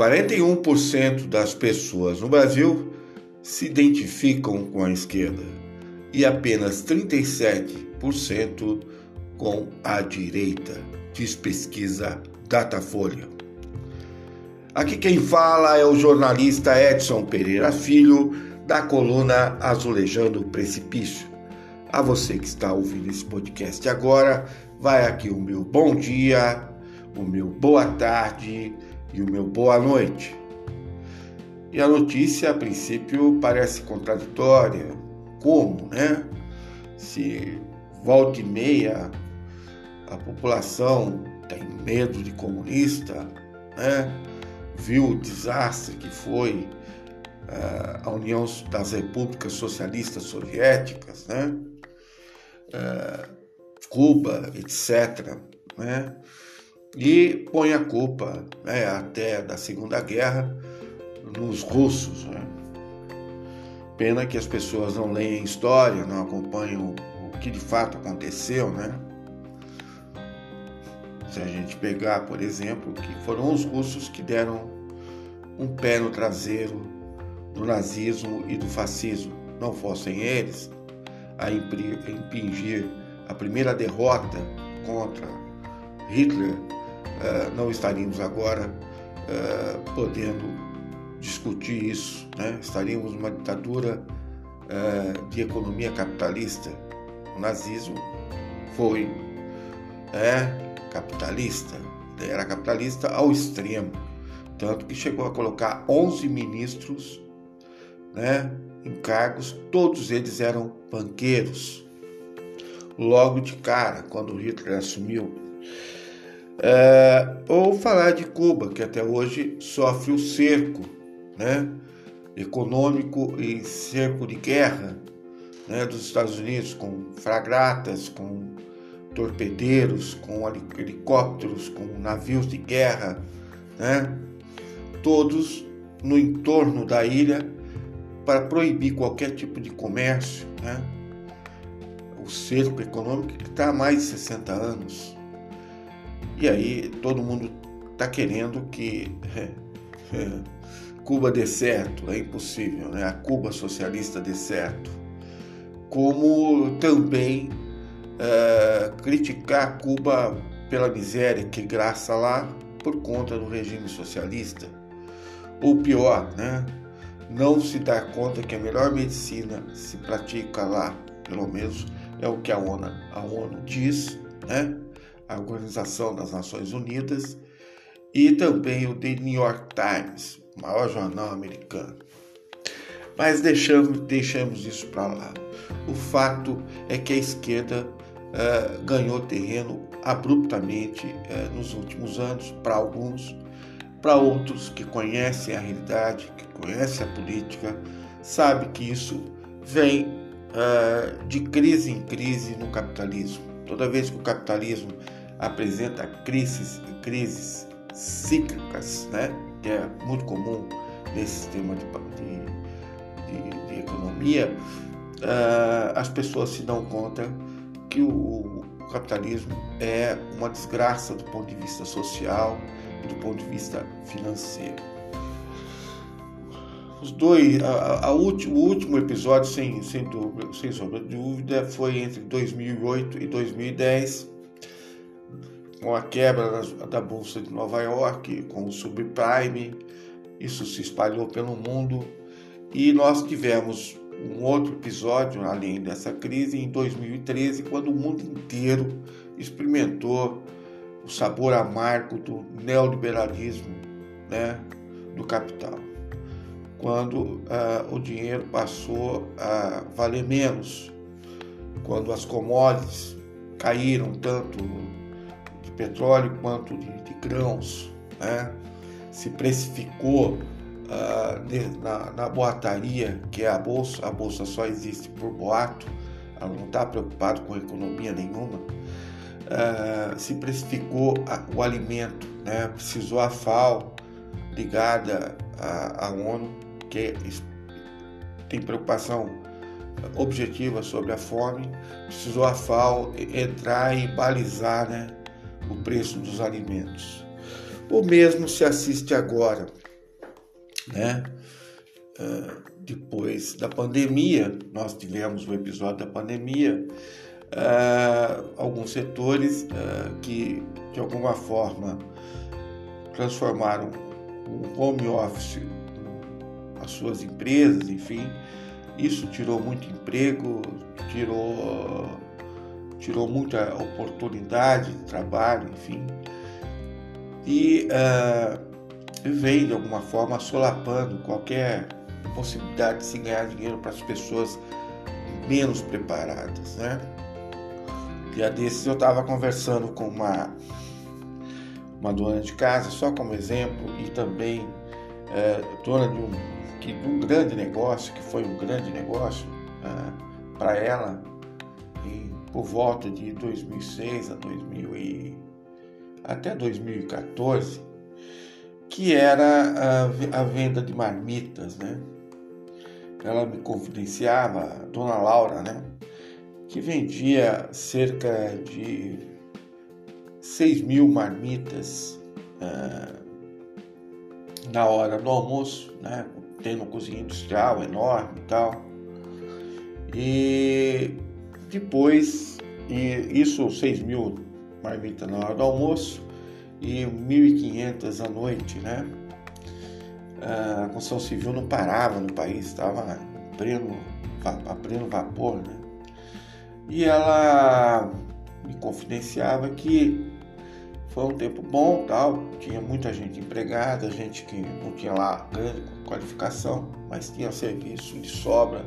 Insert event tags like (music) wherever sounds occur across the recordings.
41% das pessoas no Brasil se identificam com a esquerda e apenas 37% com a direita, diz pesquisa Datafolha. Aqui quem fala é o jornalista Edson Pereira Filho, da coluna Azulejando o Precipício. A você que está ouvindo esse podcast agora, vai aqui o meu bom dia, o meu boa tarde e o meu boa noite. E a notícia, a princípio, parece contraditória. Como, né? Se volta e meia a população tem medo de comunista, né? viu o desastre que foi uh, a União das Repúblicas Socialistas Soviéticas, né? Uh, Cuba, etc. Né? E põe a culpa né, até da Segunda Guerra nos russos. Né? Pena que as pessoas não leem história, não acompanham o que de fato aconteceu, né? Se a gente pegar, por exemplo, que foram os russos que deram um pé no traseiro do nazismo e do fascismo, não fossem eles a impingir a primeira derrota contra Hitler, eh, não estaríamos agora eh, podendo discutir isso, né? estaríamos numa ditadura eh, de economia capitalista. O nazismo foi é, capitalista, era capitalista ao extremo, tanto que chegou a colocar 11 ministros né, em cargos, todos eles eram banqueiros. Logo de cara, quando Hitler assumiu. É, ou falar de Cuba, que até hoje sofre o cerco né, econômico e cerco de guerra né, dos Estados Unidos, com fragratas, com torpedeiros, com helicópteros, com navios de guerra, né? todos no entorno da ilha para proibir qualquer tipo de comércio. Né? O cerco econômico que está há mais de 60 anos. E aí todo mundo está querendo que Cuba dê certo, é impossível, né? a Cuba socialista dê certo. Como também uh, criticar Cuba pela miséria que graça lá por conta do regime socialista. Ou pior, né? não se dar conta que a melhor medicina se pratica lá, pelo menos é o que a ONU, a ONU diz, né? A Organização das Nações Unidas, e também o The New York Times, o maior jornal americano. Mas deixamos, deixamos isso para lá. O fato é que a esquerda uh, ganhou terreno abruptamente uh, nos últimos anos, para alguns, para outros que conhecem a realidade, que conhecem a política, sabe que isso vem uh, de crise em crise no capitalismo. Toda vez que o capitalismo apresenta crises, crises cíclicas, né, que é muito comum nesse sistema de, de, de, de economia, uh, as pessoas se dão conta que o, capitalismo é uma desgraça do ponto de vista social e do ponto de vista financeiro. Os dois, a, a o último episódio, sem, sem, dúvida, sem sombra de dúvida, foi entre 2008 e 2010, com a quebra da, Bolsa de Nova York, com o subprime, isso se espalhou pelo mundo e nós tivemos um outro episódio além dessa crise em 2013, quando o mundo inteiro experimentou o sabor amargo do neoliberalismo né, do capital. Quando uh, o dinheiro passou a valer menos, quando as commodities caíram tanto petróleo quanto de, de grãos, né, se precificou uh, na, na boataria, que é a bolsa, a bolsa só existe por boato, ela não está preocupada com economia nenhuma, uh, se precificou a, o alimento, né? precisou a FAO ligada à, à ONU, que tem preocupação objetiva sobre a fome, precisou a FAO entrar e balizar né, o preço dos alimentos. O mesmo se assiste agora né? Uh, depois da pandemia, nós tivemos o episódio da pandemia, uh, alguns setores uh, que de alguma forma transformaram o home office as suas empresas, enfim, isso tirou muito emprego, tirou tirou muita oportunidade de trabalho, enfim, e uh, vem de alguma forma solapando qualquer possibilidade de se ganhar dinheiro para as pessoas menos preparadas, né? Dia desses eu estava conversando com uma uma dona de casa, só como exemplo, e também é, dona de um, de um grande negócio, que foi um grande negócio é, para ela, por volta de 2006 a 2000 e, até 2014, que era a, a venda de marmitas, né? Ela me confidenciava, a dona Laura, né? Que vendia cerca de 6 mil marmitas uh, na hora do almoço, né? Tendo uma cozinha industrial enorme e tal. E depois, e isso 6 mil marmitas na hora do almoço e 1.500 à noite, né? A construção civil não parava no país, estava a pleno vapor, né? E ela me confidenciava que foi um tempo bom, tal, tinha muita gente empregada, gente que não tinha lá grande qualificação, mas tinha serviço de sobra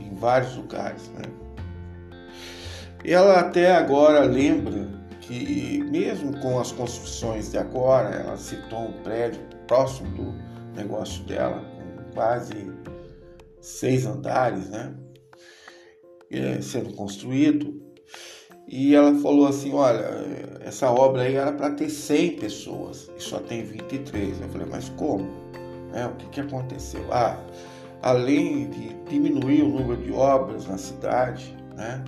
em vários lugares, né? Ela até agora lembra que mesmo com as construções de agora, ela citou um prédio próximo do negócio dela, com quase seis andares, né? É, sendo construído. E ela falou assim: Olha, essa obra aí era para ter 100 pessoas e só tem 23. Eu falei: Mas como? É, o que, que aconteceu? Ah, além de diminuir o número de obras na cidade, né?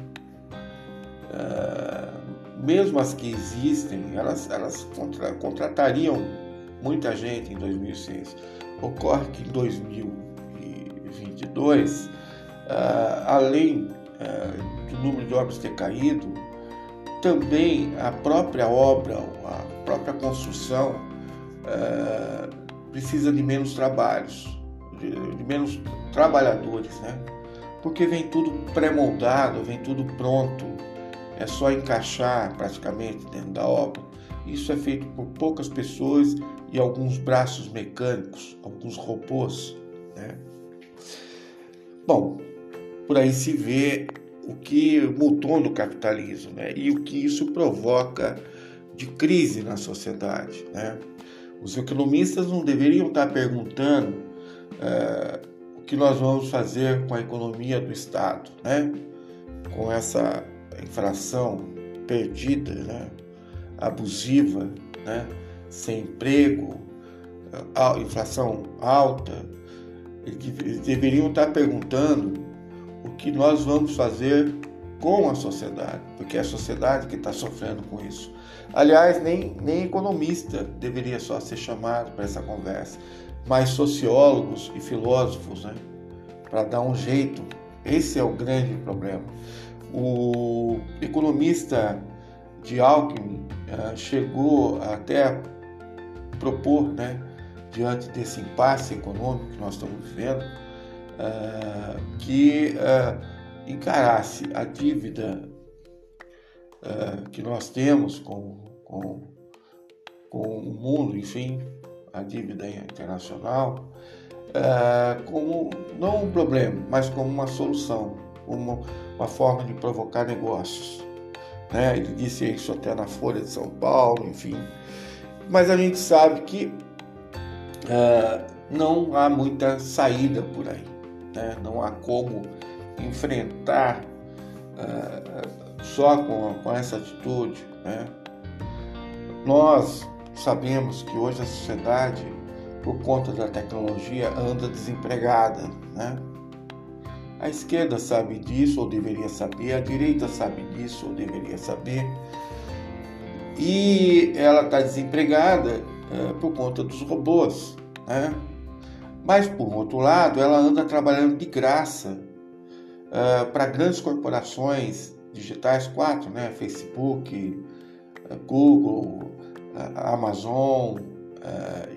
Uh, mesmo as que existem, elas, elas contra, contratariam muita gente em 2006. Ocorre que em 2022, uh, ah, além uh, do número de obras ter caído, também a própria obra, a própria construção precisa de menos trabalhos, de, de menos trabalhadores, né? Porque vem tudo pré-moldado, vem tudo pronto é só encaixar praticamente dentro da obra. Isso é feito por poucas pessoas e alguns braços mecânicos, alguns robôs. Né? Bom, por aí se vê o que mudou no capitalismo né? e o que isso provoca de crise na sociedade. Né? Os economistas não deveriam estar perguntando é, o que nós vamos fazer com a economia do Estado, né? com essa infração perdida, né? abusiva, né? sem emprego, inflação alta, eles deveriam estar perguntando o que nós vamos fazer com a sociedade, porque é a sociedade que está sofrendo com isso. Aliás, nem, nem economista deveria só ser chamado para essa conversa, mas sociólogos e filósofos, né? para dar um jeito. Esse é o grande problema. O economista de Alckmin uh, chegou até propor, né, diante desse impasse econômico que nós estamos vivendo, uh, que uh, encarasse a dívida que nós temos com, com, com o mundo, enfim, a dívida internacional, como não um problema, mas como uma solução uma, uma forma de provocar negócios. Né? Ele disse isso até na Folha de São Paulo, enfim. Mas a gente sabe que uh, não há muita saída por aí. Né? Não há como enfrentar uh, só com, com essa atitude. Né? Nós sabemos que hoje a sociedade, por conta da tecnologia, anda desempregada. Né? A esquerda sabe disso ou deveria saber, a direita sabe disso ou deveria saber. E ela está desempregada é, por conta dos robôs. Né? Mas, por outro lado, ela anda trabalhando de graça uh, para grandes corporações digitais, quatro, né? Facebook, uh, Google, uh, Amazon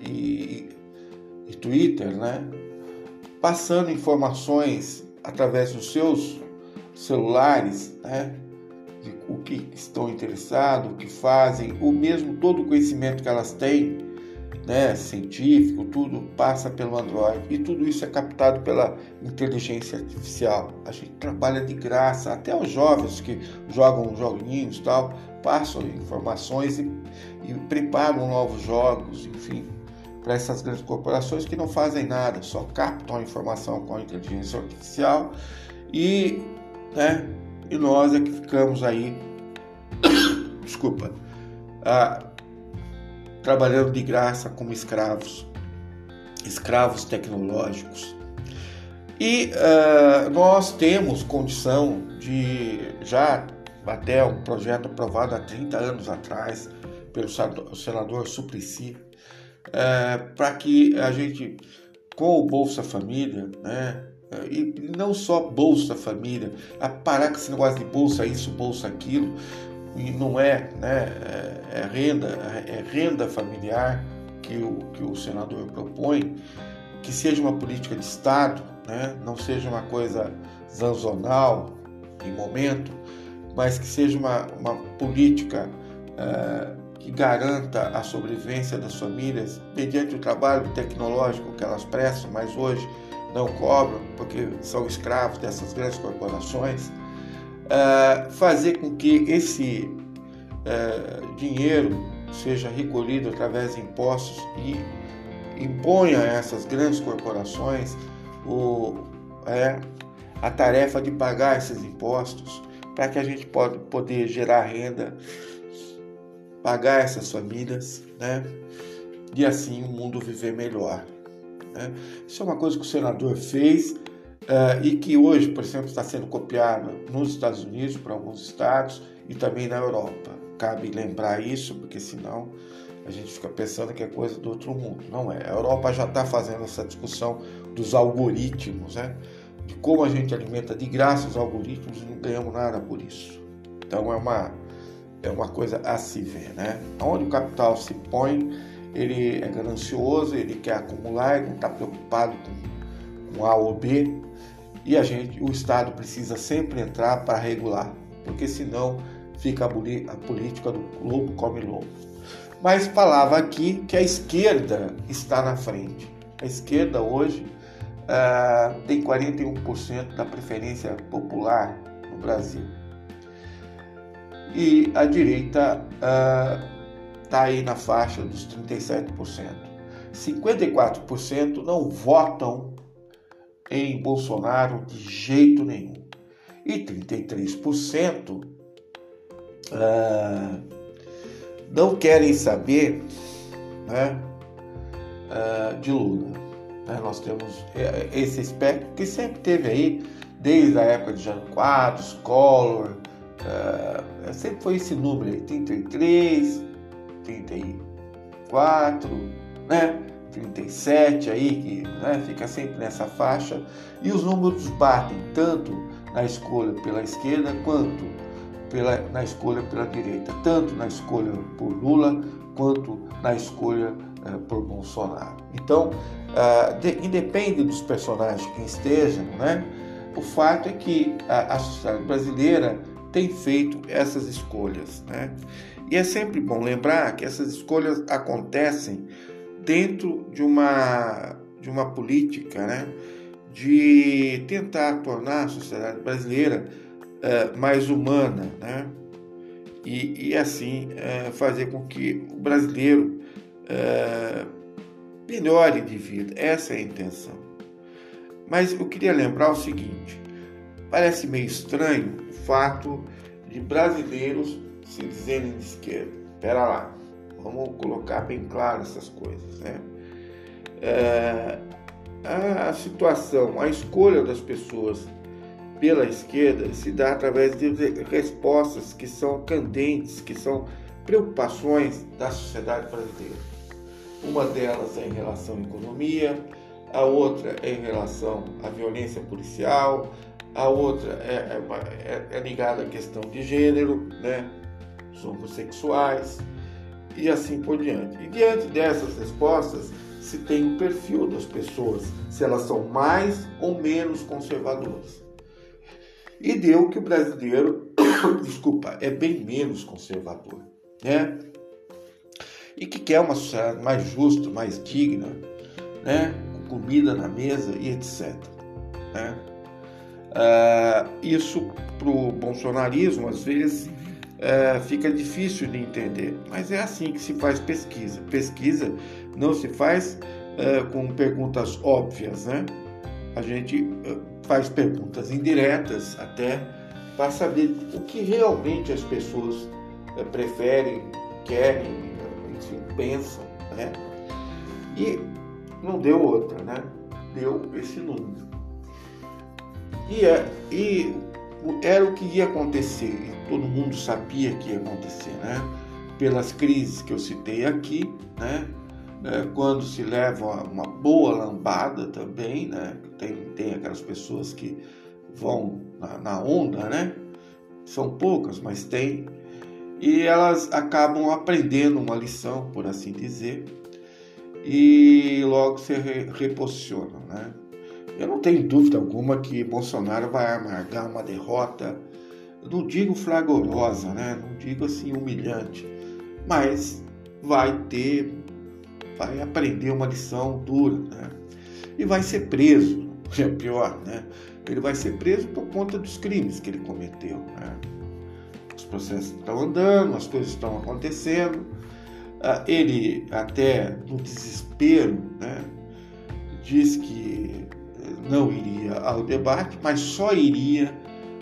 e, e Twitter, né? Passando informações através dos seus celulares, né? De o que estão interessados, o que fazem, o mesmo todo o conhecimento que elas têm né, científico, tudo passa pelo Android e tudo isso é captado pela inteligência artificial. A gente trabalha de graça, até os jovens que jogam joguinhos tal, passam informações e, e preparam novos jogos, enfim, para essas grandes corporações que não fazem nada, só captam a informação com a inteligência artificial e, né, e nós é que ficamos aí, (coughs) desculpa, ah, trabalhando de graça como escravos, escravos tecnológicos. E uh, nós temos condição de já até um projeto aprovado há 30 anos atrás pelo senador Suplicy, uh, para que a gente, com o Bolsa Família, né, e não só Bolsa Família, a parar com esse negócio de Bolsa isso, Bolsa aquilo, e não é, né, é, é renda, é renda familiar que o, que o senador propõe, que seja uma política de Estado, né, não seja uma coisa zanzonal em momento, mas que seja uma, uma política é, que garanta a sobrevivência das famílias mediante o trabalho tecnológico que elas prestam, mas hoje não cobram porque são escravos dessas grandes corporações uh, fazer com que esse uh, dinheiro seja recolhido através de impostos e imponha a essas grandes corporações o, é, a tarefa de pagar esses impostos para que a gente possa poder gerar renda, pagar essas famílias, né? E assim o mundo viver melhor. Né? Isso é uma coisa que o senador fez uh, e que hoje, por exemplo, está sendo copiada nos Estados Unidos, para alguns estados, e também na Europa. Cabe lembrar isso, porque senão a gente fica pensando que é coisa do outro mundo. Não é. A Europa já está fazendo essa discussão dos algoritmos, né? de como a gente alimenta de graça os algoritmos e não ganhamos nada por isso. Então é uma, é uma coisa a se ver. Né? Onde o capital se põe, ele é ganancioso, ele quer acumular, ele não está preocupado com, com A ou B, e a gente, o Estado precisa sempre entrar para regular, porque senão fica a, a política do lobo come lobo. Mas falava aqui que a esquerda está na frente. A esquerda hoje uh, tem 41% da preferência popular no Brasil. E a direita está uh, aí na faixa dos 37%. 54% não votam em Bolsonaro de jeito nenhum. E 33% ah, não querem saber né, ah, de Lula. Né? Nós temos é, esse espectro que sempre teve aí, desde a época de Jean Quadros, Collor, ah, sempre foi esse número aí, 33, 34, né? 37 aí, que né, fica sempre nessa faixa, e os números batem tanto na escolha pela esquerda quanto pela, na escolha pela direita, tanto na escolha por Lula quanto na escolha eh, por Bolsonaro. Então, ah, de, independe dos personagens que estejam, né, o fato é que a, a sociedade brasileira tem feito essas escolhas. Né? E é sempre bom lembrar que essas escolhas acontecem dentro de uma, de uma política né, de tentar tornar a sociedade brasileira uh, mais humana né, e, e assim uh, fazer com que o brasileiro uh, melhore de vida. Essa é a intenção. Mas eu queria lembrar o seguinte: parece meio estranho o fato de brasileiros se dizerem de esquerda. Espera lá. Vamos colocar bem claro essas coisas, né? É, a situação, a escolha das pessoas pela esquerda se dá através de respostas que são candentes, que são preocupações da sociedade brasileira. Uma delas é em relação à economia, a outra é em relação à violência policial, a outra é, é, é, é ligada à questão de gênero, né? Os homossexuais e assim por diante. E diante dessas respostas, se tem o perfil das pessoas, se elas são mais ou menos conservadoras. E deu que o brasileiro, (coughs) desculpa, é bem menos conservador, né? E que quer uma sociedade mais justa, mais digna, né? Com comida na mesa e etc. Né? Uh, isso para o bolsonarismo, às vezes, uh, fica difícil de entender, mas é assim que se faz pesquisa. Pesquisa não se faz uh, com perguntas óbvias, né? A gente faz perguntas indiretas até para saber o que realmente as pessoas preferem, querem, enfim, pensam, né? E não deu outra, né? Deu esse número. E, é, e era o que ia acontecer, todo mundo sabia que ia acontecer, né? Pelas crises que eu citei aqui, né? É, quando se leva uma boa lambada também, né? Tem, tem aquelas pessoas que vão na, na onda, né? São poucas, mas tem. E elas acabam aprendendo uma lição, por assim dizer, e logo se reposicionam, né? Eu não tenho dúvida alguma que Bolsonaro vai amargar uma derrota, não digo fragorosa, né? não digo assim humilhante, mas vai ter, vai aprender uma lição dura, né? E vai ser preso, (laughs) é pior, né? Ele vai ser preso por conta dos crimes que ele cometeu, né? Os processos estão andando, as coisas estão acontecendo. Ah, ele até no desespero, né? Diz que não iria ao debate, mas só iria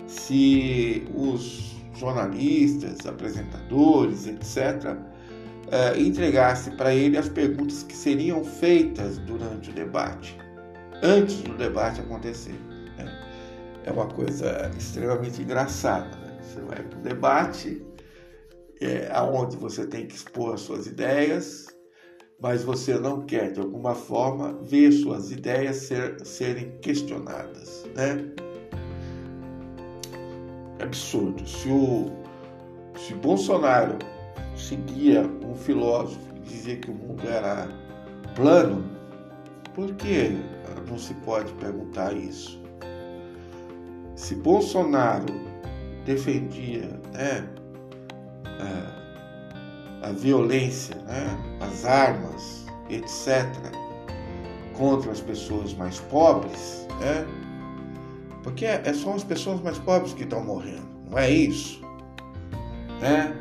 se os jornalistas, apresentadores, etc., eh, entregasse para ele as perguntas que seriam feitas durante o debate, antes do debate acontecer. Né? É uma coisa extremamente engraçada. Né? Você vai para o debate, é, aonde você tem que expor as suas ideias, mas você não quer, de alguma forma, ver suas ideias ser, serem questionadas. Né? É absurdo. Se o se Bolsonaro seguia um filósofo e dizia que o mundo era plano, por que não se pode perguntar isso? Se Bolsonaro defendia né, a violência, né, as armas, etc., contra as pessoas mais pobres, né, porque é, é só as pessoas mais pobres que estão morrendo, não é isso? Né?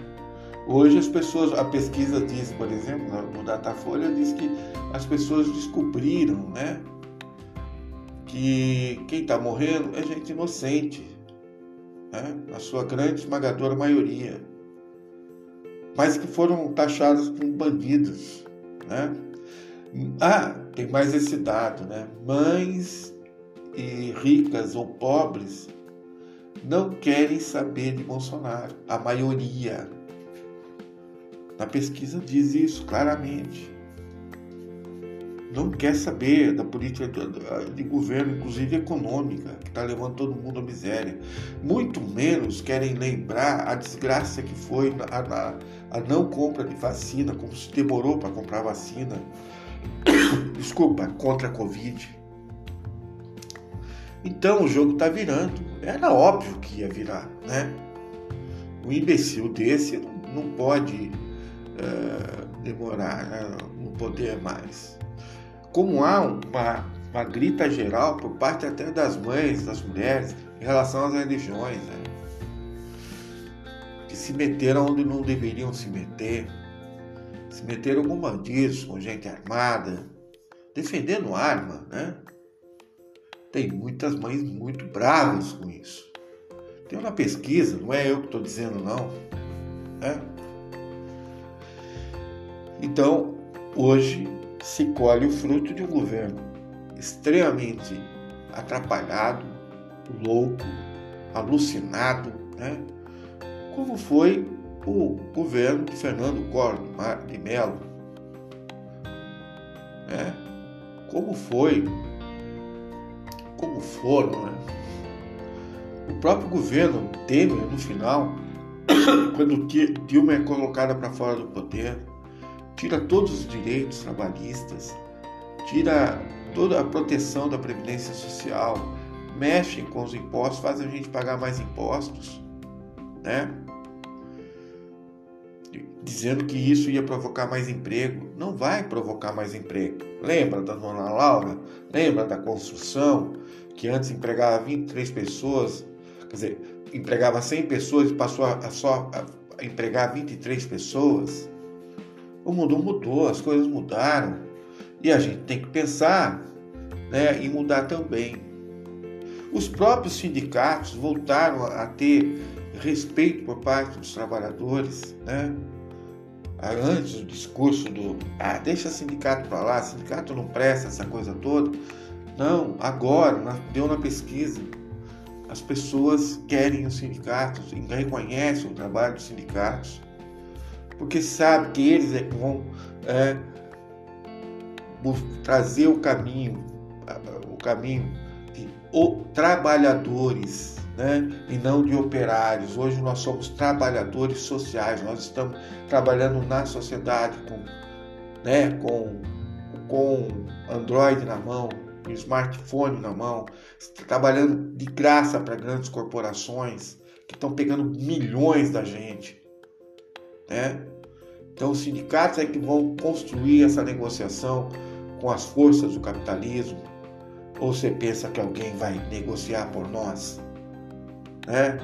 Hoje as pessoas, a pesquisa diz, por exemplo, no Datafolha diz que as pessoas descobriram, né, que quem está morrendo é gente inocente, né, sua grande esmagadora maioria mas que foram taxados como bandidos. Né? Ah, tem mais esse dado, né? Mães e ricas ou pobres não querem saber de Bolsonaro, a maioria. Na pesquisa diz isso claramente não quer saber da política de governo, inclusive econômica, que está levando todo mundo à miséria. Muito menos querem lembrar a desgraça que foi a, a, a não compra de vacina, como se demorou para comprar vacina. (coughs) Desculpa, contra a Covid. Então o jogo está virando. Era óbvio que ia virar, né? Um imbecil desse não, não pode uh, demorar né? no poder mais como há uma, uma grita geral por parte até das mães, das mulheres, em relação às religiões, né? Se meteram onde não deveriam se meter, se meteram com bandidos, com gente armada, defendendo arma, né? Tem muitas mães muito bravas com isso. Tem uma pesquisa, não é eu que estou dizendo não, né? Então, hoje se colhe o fruto de um governo extremamente atrapalhado, louco, alucinado, né? Como foi o governo de Fernando Collor de Mello. Né? como foi, como foram, né? O próprio governo Temer, no final, (coughs) quando Dilma é colocada para fora do poder, tira todos os direitos trabalhistas, tira toda a proteção da previdência social, mexe com os impostos, faz a gente pagar mais impostos, né? Dizendo que isso ia provocar mais emprego. Não vai provocar mais emprego. Lembra da dona Laura? Lembra da construção, que antes empregava 23 pessoas, quer dizer, empregava 100 pessoas e passou a só a empregar 23 pessoas? O mundo mudou, as coisas mudaram. E a gente tem que pensar né, e mudar também. Os próprios sindicatos voltaram a ter respeito por parte dos trabalhadores, né? Antes do discurso do ah, deixa o sindicato para lá, sindicato não presta essa coisa toda. Não, agora, deu na pesquisa, as pessoas querem os sindicatos, reconhecem o trabalho dos sindicatos, porque sabem que eles é que vão é, trazer o caminho, o caminho de trabalhadores, né? e não de operários. Hoje nós somos trabalhadores sociais, nós estamos trabalhando na sociedade com, né? com, com Android na mão, smartphone na mão, trabalhando de graça para grandes corporações que estão pegando milhões da gente. Né? Então, os sindicatos é que vão construir essa negociação com as forças do capitalismo? Ou você pensa que alguém vai negociar por nós? Né?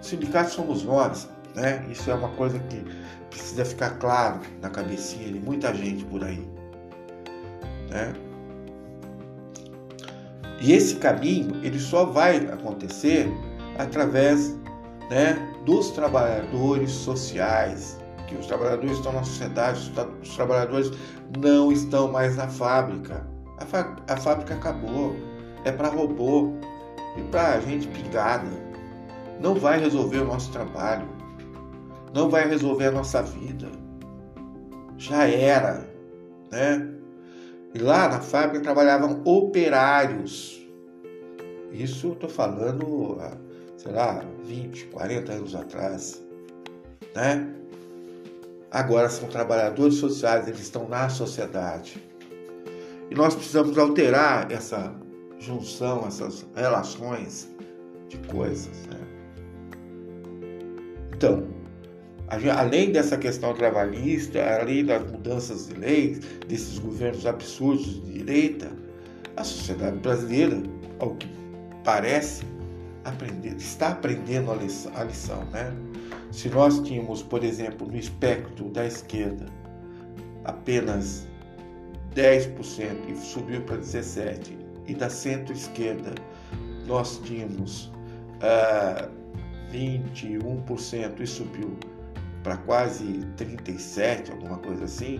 Sindicatos somos nós, né? Isso é uma coisa que precisa ficar claro na cabecinha de muita gente por aí, né? E esse caminho ele só vai acontecer através, né, dos trabalhadores sociais, que os trabalhadores estão na sociedade, os trabalhadores não estão mais na fábrica. A, a fábrica acabou, é para robô e para gente pingada. Não vai resolver o nosso trabalho, não vai resolver a nossa vida. Já era, né? E lá na fábrica trabalhavam operários. Isso eu estou falando, sei lá, 20, 40 anos atrás, né? agora são trabalhadores sociais, eles estão na sociedade. E nós precisamos alterar essa junção, essas relações de coisas. Né? Então, além dessa questão trabalhista, além das mudanças de leis, desses governos absurdos de direita, a sociedade brasileira, ao que parece, aprender, está aprendendo a lição, a lição né? Se nós tínhamos, por exemplo, no espectro da esquerda apenas 10% e subiu para 17%, e da centro-esquerda nós tínhamos uh, 21% e subiu para quase 37%, alguma coisa assim,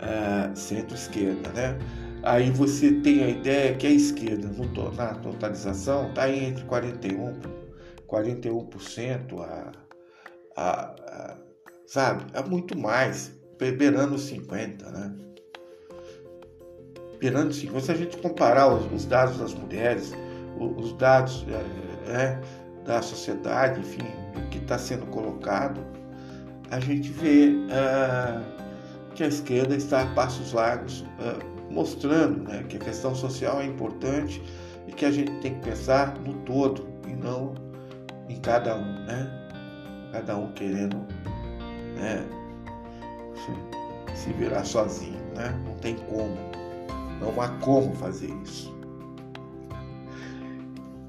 uh, centro-esquerda, né? Aí você tem a ideia que a esquerda no, na totalização está entre 41%, 41% a a, a, sabe, a muito mais, beirando 50, né? Beirando 50. Se a gente comparar os, os dados das mulheres, os, os dados é, é, da sociedade, enfim, que está sendo colocado, a gente vê é, que a esquerda está a passos largos, é, mostrando né, que a questão social é importante e que a gente tem que pensar no todo e não em cada um, né? cada um querendo né, se virar sozinho, né? Não tem como, não há como fazer isso.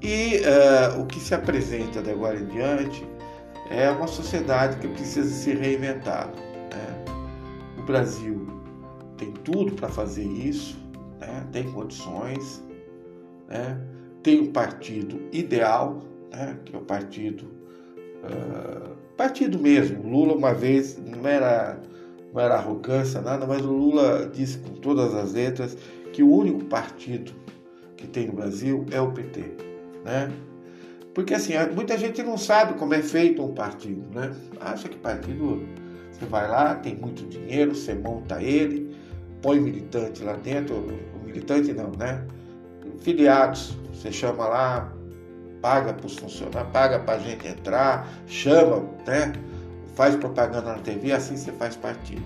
E uh, o que se apresenta de agora em diante é uma sociedade que precisa se reinventar. Né? O Brasil tem tudo para fazer isso, né? tem condições, né? tem um partido ideal, né? que é o partido uh, partido mesmo. Lula uma vez não era não era arrogância nada, mas o Lula disse com todas as letras que o único partido que tem no Brasil é o PT, né? Porque assim, muita gente não sabe como é feito um partido, né? Acha que partido você vai lá, tem muito dinheiro, você monta ele, põe militante lá dentro, militante não, né? Filiados, você chama lá, paga para os funcionários, paga para a gente entrar, chama, né? Faz propaganda na TV, assim você faz partido.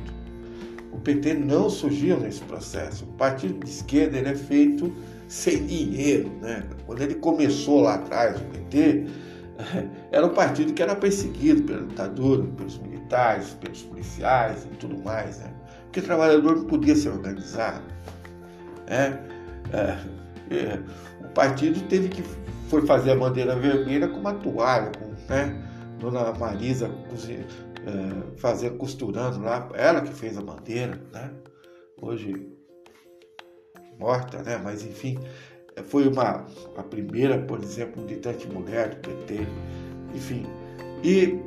O PT não surgiu nesse processo. O partido de esquerda ele é feito sem dinheiro, né? Quando ele começou lá atrás, o PT (laughs) era um partido que era perseguido pela ditadura, pelos militares, pelos policiais e tudo mais, né? Porque o trabalhador não podia se organizar, né? É, é, o partido teve que foi fazer a bandeira vermelha com uma toalha, com, né? Dona Marisa é, fazendo, costurando lá, ela que fez a bandeira, né? Hoje morta, né? Mas enfim, foi uma a primeira, por exemplo, militante mulher do PT, enfim. E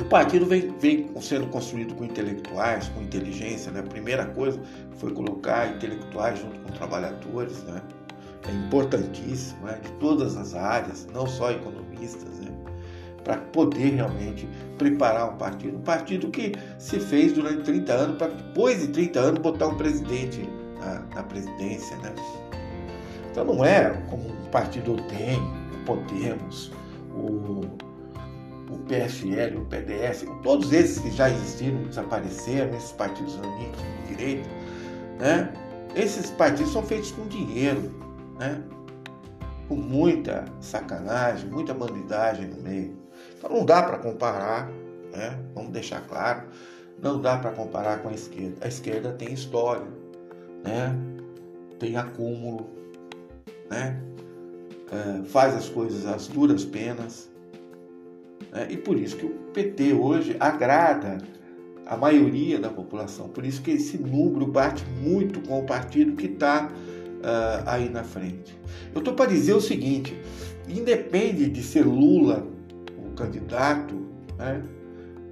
o partido vem, vem sendo construído com intelectuais, com inteligência, né? A primeira coisa foi colocar intelectuais junto com trabalhadores, né? É importantíssimo, né? de todas as áreas, não só economistas, né? para poder realmente preparar um partido. Um partido que se fez durante 30 anos, para depois de 30 anos botar um presidente na presidência. Né? Então não é como o partido tem, o Podemos, o, o PFL, o PDS, todos esses que já existiram, desapareceram, esses partidos amigos de direita, né? esses partidos são feitos com dinheiro, né? com muita sacanagem, muita bandidagem no meio. Então não dá para comparar, né? vamos deixar claro, não dá para comparar com a esquerda. A esquerda tem história, né? tem acúmulo, né? É, faz as coisas às duras penas. Né? E por isso que o PT hoje agrada a maioria da população. Por isso que esse número bate muito com o partido que está uh, aí na frente. Eu estou para dizer o seguinte: independe de ser Lula o candidato né,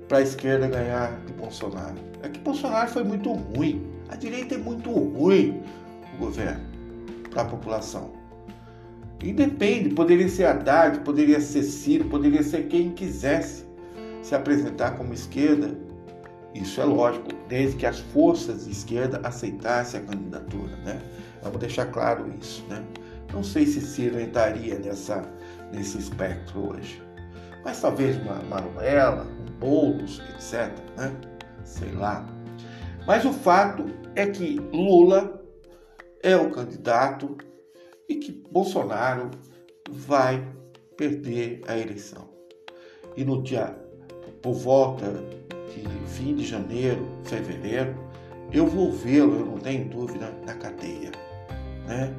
para a esquerda ganhar de Bolsonaro. É que Bolsonaro foi muito ruim. A direita é muito ruim o governo para a população. Independe, poderia ser Haddad, poderia ser Ciro, poderia ser quem quisesse se apresentar como esquerda. Isso é lógico, desde que as forças de esquerda aceitassem a candidatura, né? Vamos deixar claro isso, né? Não sei se Ciro entraria nessa, nesse espectro hoje. Mas talvez uma Manuela, um Boulos, etc. Né? Sei lá. Mas o fato é que Lula é o candidato e que Bolsonaro vai perder a eleição. E no dia, por volta de fim de janeiro, fevereiro, eu vou vê-lo, eu não tenho dúvida, na cadeia, né?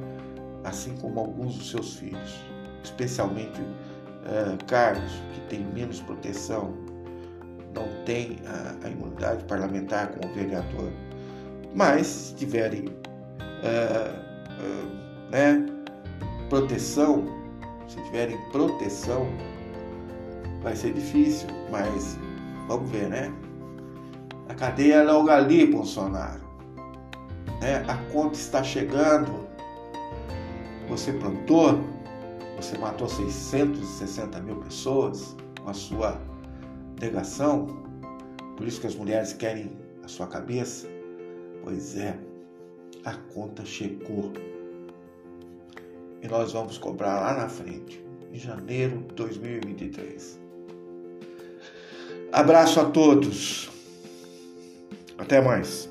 assim como alguns dos seus filhos, especialmente uh, Carlos, que tem menos proteção, não tem a, a imunidade parlamentar como vereador, mas se tiverem uh, uh, né, proteção, se tiverem proteção, vai ser difícil, mas vamos ver, né? A cadeia é logo ali, Bolsonaro. Né? A conta está chegando. Você plantou, você matou 660 mil pessoas com a sua negação. Por isso que as mulheres querem a sua cabeça. Pois é, a conta chegou e nós vamos cobrar lá na frente, em janeiro de 2023. Abraço a todos. Até mais.